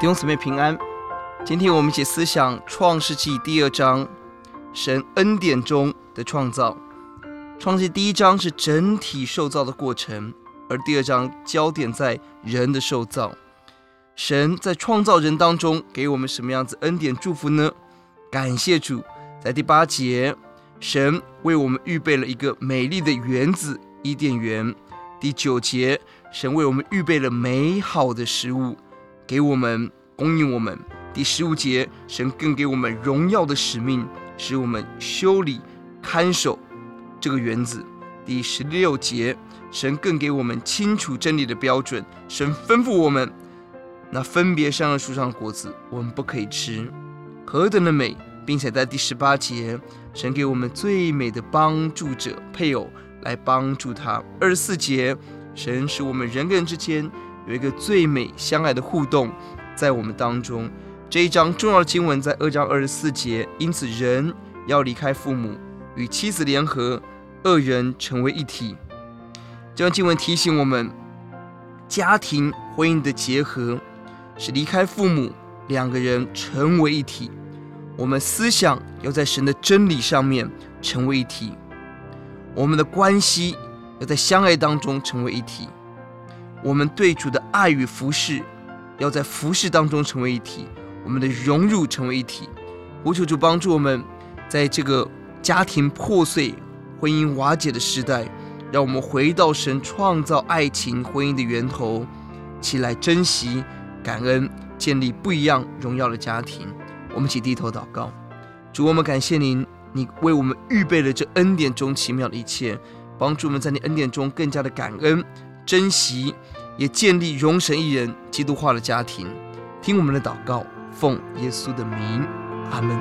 弟兄姊妹平安，今天我们一起思想创世纪第二章，神恩典中的创造。创世纪第一章是整体受造的过程，而第二章焦点在人的受造。神在创造人当中给我们什么样子恩典祝福呢？感谢主，在第八节，神为我们预备了一个美丽的园子伊甸园。第九节，神为我们预备了美好的食物。给我们供应我们。第十五节，神更给我们荣耀的使命，使我们修理看守这个园子。第十六节，神更给我们清楚真理的标准。神吩咐我们，那分别善恶树上的果子，我们不可以吃，何等的美！并且在第十八节，神给我们最美的帮助者配偶来帮助他。二十四节，神使我们人跟人之间。有一个最美相爱的互动在我们当中。这一章重要的经文在二章二十四节，因此人要离开父母，与妻子联合，二人成为一体。这段经文提醒我们，家庭婚姻的结合是离开父母，两个人成为一体。我们思想要在神的真理上面成为一体，我们的关系要在相爱当中成为一体。我们对主的爱与服侍，要在服侍当中成为一体；我们的融入成为一体。我求主帮助我们，在这个家庭破碎、婚姻瓦解的时代，让我们回到神创造爱情、婚姻的源头，起来珍惜、感恩，建立不一样荣耀的家庭。我们一起低头祷告：主，我们感谢您，你为我们预备了这恩典中奇妙的一切，帮助我们在你恩典中更加的感恩。珍惜，也建立荣神一人基督化的家庭。听我们的祷告，奉耶稣的名，阿门。